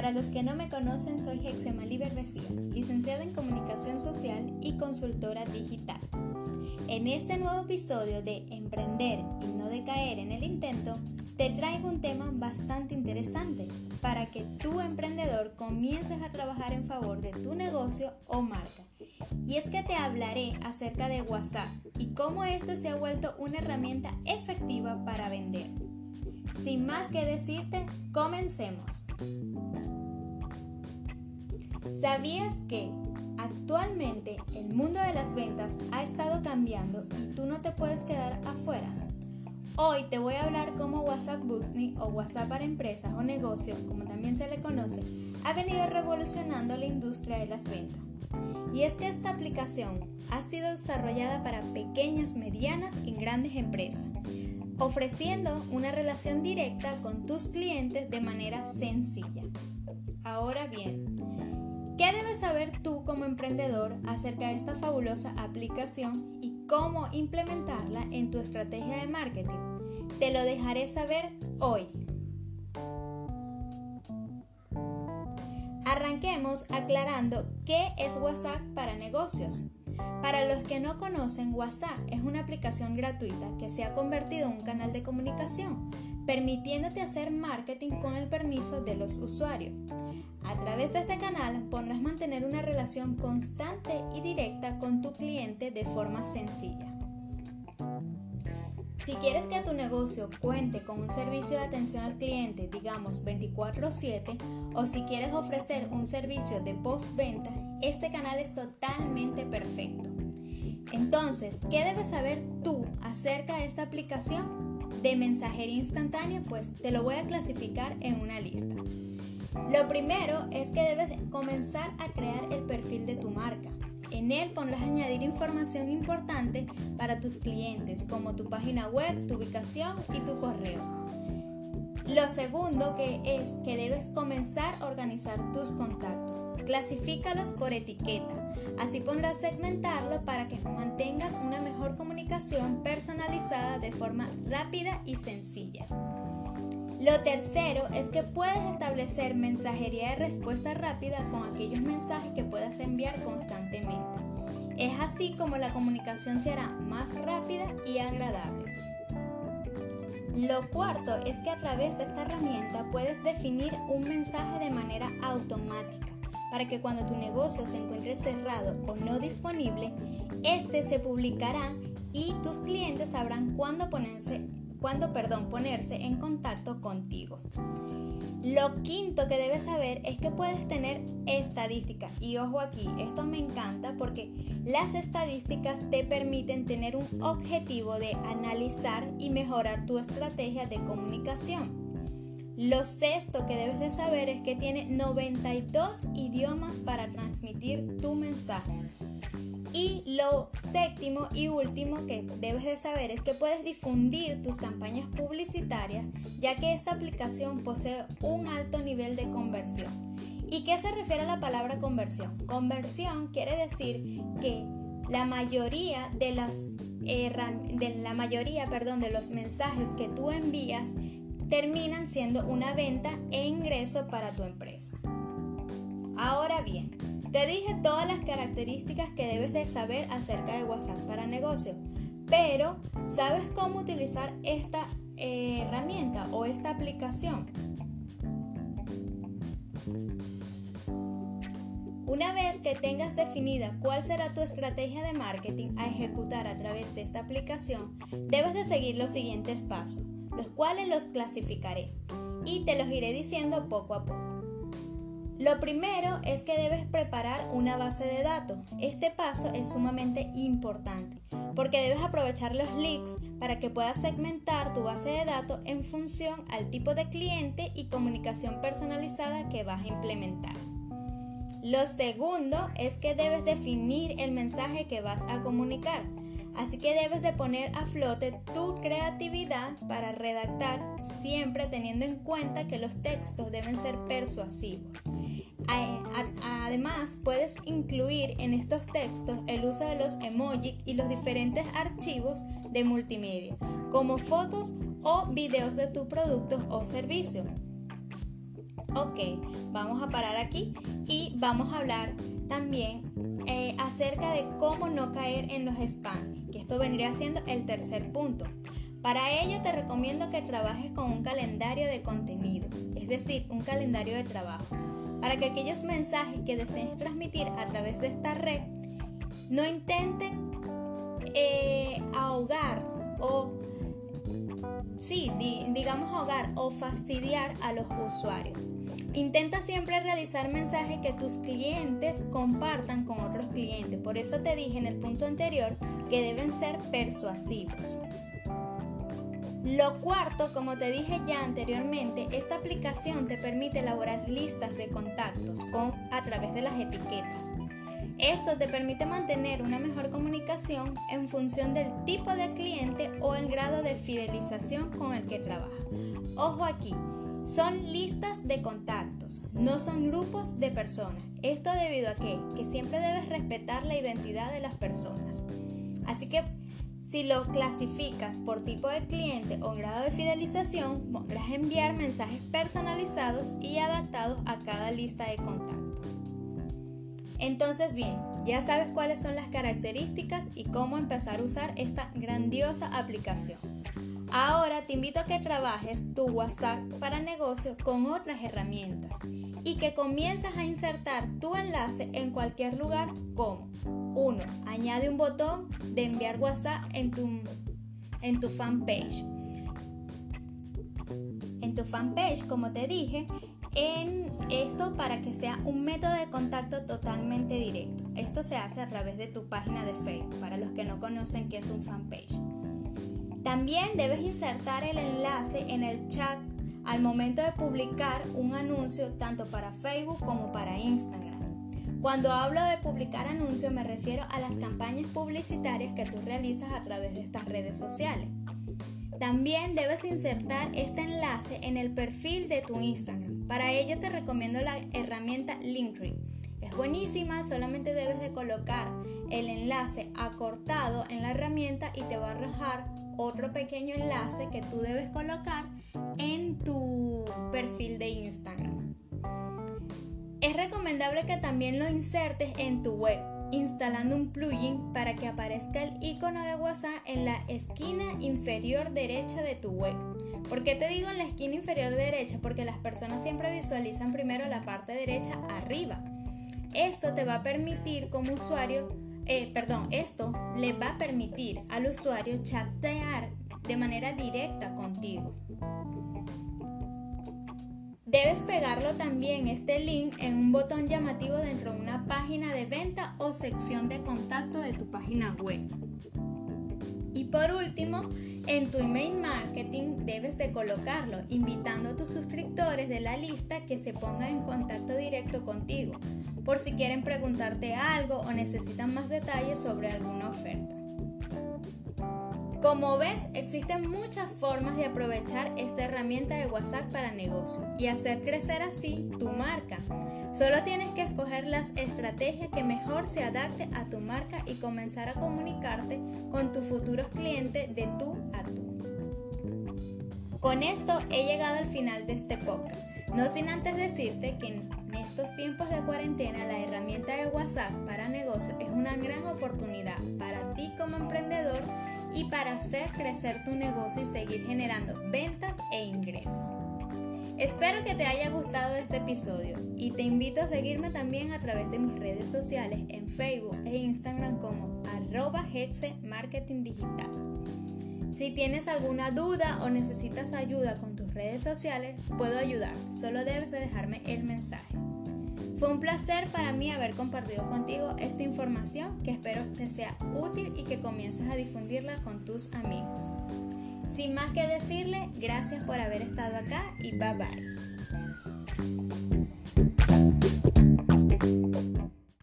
Para los que no me conocen, soy Hexemali Berbecía, licenciada en Comunicación Social y consultora digital. En este nuevo episodio de Emprender y no decaer en el intento, te traigo un tema bastante interesante para que tu emprendedor comiences a trabajar en favor de tu negocio o marca. Y es que te hablaré acerca de WhatsApp y cómo este se ha vuelto una herramienta efectiva para vender. Sin más que decirte, comencemos. ¿Sabías que actualmente el mundo de las ventas ha estado cambiando y tú no te puedes quedar afuera? Hoy te voy a hablar cómo WhatsApp Business o WhatsApp para empresas o negocios, como también se le conoce, ha venido revolucionando la industria de las ventas. Y es que esta aplicación ha sido desarrollada para pequeñas, medianas y grandes empresas ofreciendo una relación directa con tus clientes de manera sencilla. Ahora bien, ¿qué debes saber tú como emprendedor acerca de esta fabulosa aplicación y cómo implementarla en tu estrategia de marketing? Te lo dejaré saber hoy. Arranquemos aclarando qué es WhatsApp para negocios. Para los que no conocen, WhatsApp es una aplicación gratuita que se ha convertido en un canal de comunicación, permitiéndote hacer marketing con el permiso de los usuarios. A través de este canal podrás mantener una relación constante y directa con tu cliente de forma sencilla. Si quieres que tu negocio cuente con un servicio de atención al cliente, digamos 24/7, o si quieres ofrecer un servicio de postventa, este canal es totalmente perfecto. Entonces, ¿qué debes saber tú acerca de esta aplicación de mensajería instantánea? Pues te lo voy a clasificar en una lista. Lo primero es que debes comenzar a crear el perfil de tu marca. En él podrás añadir información importante para tus clientes, como tu página web, tu ubicación y tu correo. Lo segundo que es que debes comenzar a organizar tus contactos. Clasifícalos por etiqueta. Así podrás segmentarlo para que mantengas una mejor comunicación personalizada de forma rápida y sencilla. Lo tercero es que puedes establecer mensajería de respuesta rápida con aquellos mensajes que puedas enviar constantemente. Es así como la comunicación será más rápida y agradable. Lo cuarto es que a través de esta herramienta puedes definir un mensaje de manera automática para que cuando tu negocio se encuentre cerrado o no disponible, este se publicará y tus clientes sabrán cuándo ponerse, cuándo, perdón, ponerse en contacto contigo. Lo quinto que debes saber es que puedes tener estadísticas. Y ojo aquí, esto me encanta porque las estadísticas te permiten tener un objetivo de analizar y mejorar tu estrategia de comunicación. Lo sexto que debes de saber es que tiene 92 idiomas para transmitir tu mensaje. Y lo séptimo y último que debes de saber es que puedes difundir tus campañas publicitarias ya que esta aplicación posee un alto nivel de conversión. ¿Y qué se refiere a la palabra conversión? Conversión quiere decir que la mayoría de las de la mayoría, perdón, de los mensajes que tú envías terminan siendo una venta e ingreso para tu empresa. Ahora bien, te dije todas las características que debes de saber acerca de WhatsApp para negocio, pero ¿sabes cómo utilizar esta herramienta o esta aplicación? Una vez que tengas definida cuál será tu estrategia de marketing a ejecutar a través de esta aplicación, debes de seguir los siguientes pasos los cuales los clasificaré y te los iré diciendo poco a poco. Lo primero es que debes preparar una base de datos. Este paso es sumamente importante porque debes aprovechar los leaks para que puedas segmentar tu base de datos en función al tipo de cliente y comunicación personalizada que vas a implementar. Lo segundo es que debes definir el mensaje que vas a comunicar. Así que debes de poner a flote tu creatividad para redactar, siempre teniendo en cuenta que los textos deben ser persuasivos. Además, puedes incluir en estos textos el uso de los emojis y los diferentes archivos de multimedia, como fotos o videos de tu producto o servicio. Ok, vamos a parar aquí y vamos a hablar también eh, acerca de cómo no caer en los spam, que esto vendría siendo el tercer punto. Para ello te recomiendo que trabajes con un calendario de contenido, es decir, un calendario de trabajo, para que aquellos mensajes que desees transmitir a través de esta red no intenten eh, ahogar o, sí, digamos ahogar o fastidiar a los usuarios. Intenta siempre realizar mensajes que tus clientes compartan con otros clientes. Por eso te dije en el punto anterior que deben ser persuasivos. Lo cuarto, como te dije ya anteriormente, esta aplicación te permite elaborar listas de contactos con, a través de las etiquetas. Esto te permite mantener una mejor comunicación en función del tipo de cliente o el grado de fidelización con el que trabaja. Ojo aquí, son listas de contactos, no son grupos de personas. Esto debido a que, que siempre debes respetar la identidad de las personas. Así que si lo clasificas por tipo de cliente o grado de fidelización, podrás enviar mensajes personalizados y adaptados a cada lista de contactos. Entonces bien, ya sabes cuáles son las características y cómo empezar a usar esta grandiosa aplicación. Ahora te invito a que trabajes tu WhatsApp para negocio con otras herramientas y que comiences a insertar tu enlace en cualquier lugar como 1. Añade un botón de enviar WhatsApp en tu, en tu fanpage. En tu fanpage, como te dije, en esto para que sea un método de contacto totalmente directo. Esto se hace a través de tu página de Facebook, para los que no conocen qué es un fanpage. También debes insertar el enlace en el chat al momento de publicar un anuncio tanto para Facebook como para Instagram. Cuando hablo de publicar anuncios me refiero a las campañas publicitarias que tú realizas a través de estas redes sociales. También debes insertar este enlace en el perfil de tu Instagram. Para ello te recomiendo la herramienta Linktree. Es buenísima, solamente debes de colocar el enlace acortado en la herramienta y te va a arrojar otro pequeño enlace que tú debes colocar recomendable que también lo insertes en tu web, instalando un plugin para que aparezca el icono de WhatsApp en la esquina inferior derecha de tu web. ¿Por qué te digo en la esquina inferior derecha? Porque las personas siempre visualizan primero la parte derecha arriba. Esto te va a permitir como usuario eh, perdón, esto le va a permitir al usuario chatear de manera directa contigo. Debes pegarlo también este link en un botón llamativo dentro de una página de venta o sección de contacto de tu página web. Y por último, en tu email marketing debes de colocarlo, invitando a tus suscriptores de la lista que se pongan en contacto directo contigo, por si quieren preguntarte algo o necesitan más detalles sobre alguna oferta. Como ves, existen muchas formas de aprovechar esta herramienta de WhatsApp para negocio y hacer crecer así tu marca. Solo tienes que escoger las estrategias que mejor se adapte a tu marca y comenzar a comunicarte con tus futuros clientes de tú a tú. Con esto he llegado al final de este podcast, no sin antes decirte que en estos tiempos de cuarentena la herramienta de WhatsApp para negocio es una gran oportunidad para ti como emprendedor y para hacer crecer tu negocio y seguir generando ventas e ingresos. Espero que te haya gustado este episodio y te invito a seguirme también a través de mis redes sociales en Facebook e Instagram como arroba Marketing Digital. Si tienes alguna duda o necesitas ayuda con tus redes sociales, puedo ayudarte, solo debes de dejarme el mensaje. Fue un placer para mí haber compartido contigo esta información que espero te sea útil y que comiences a difundirla con tus amigos. Sin más que decirle, gracias por haber estado acá y bye bye.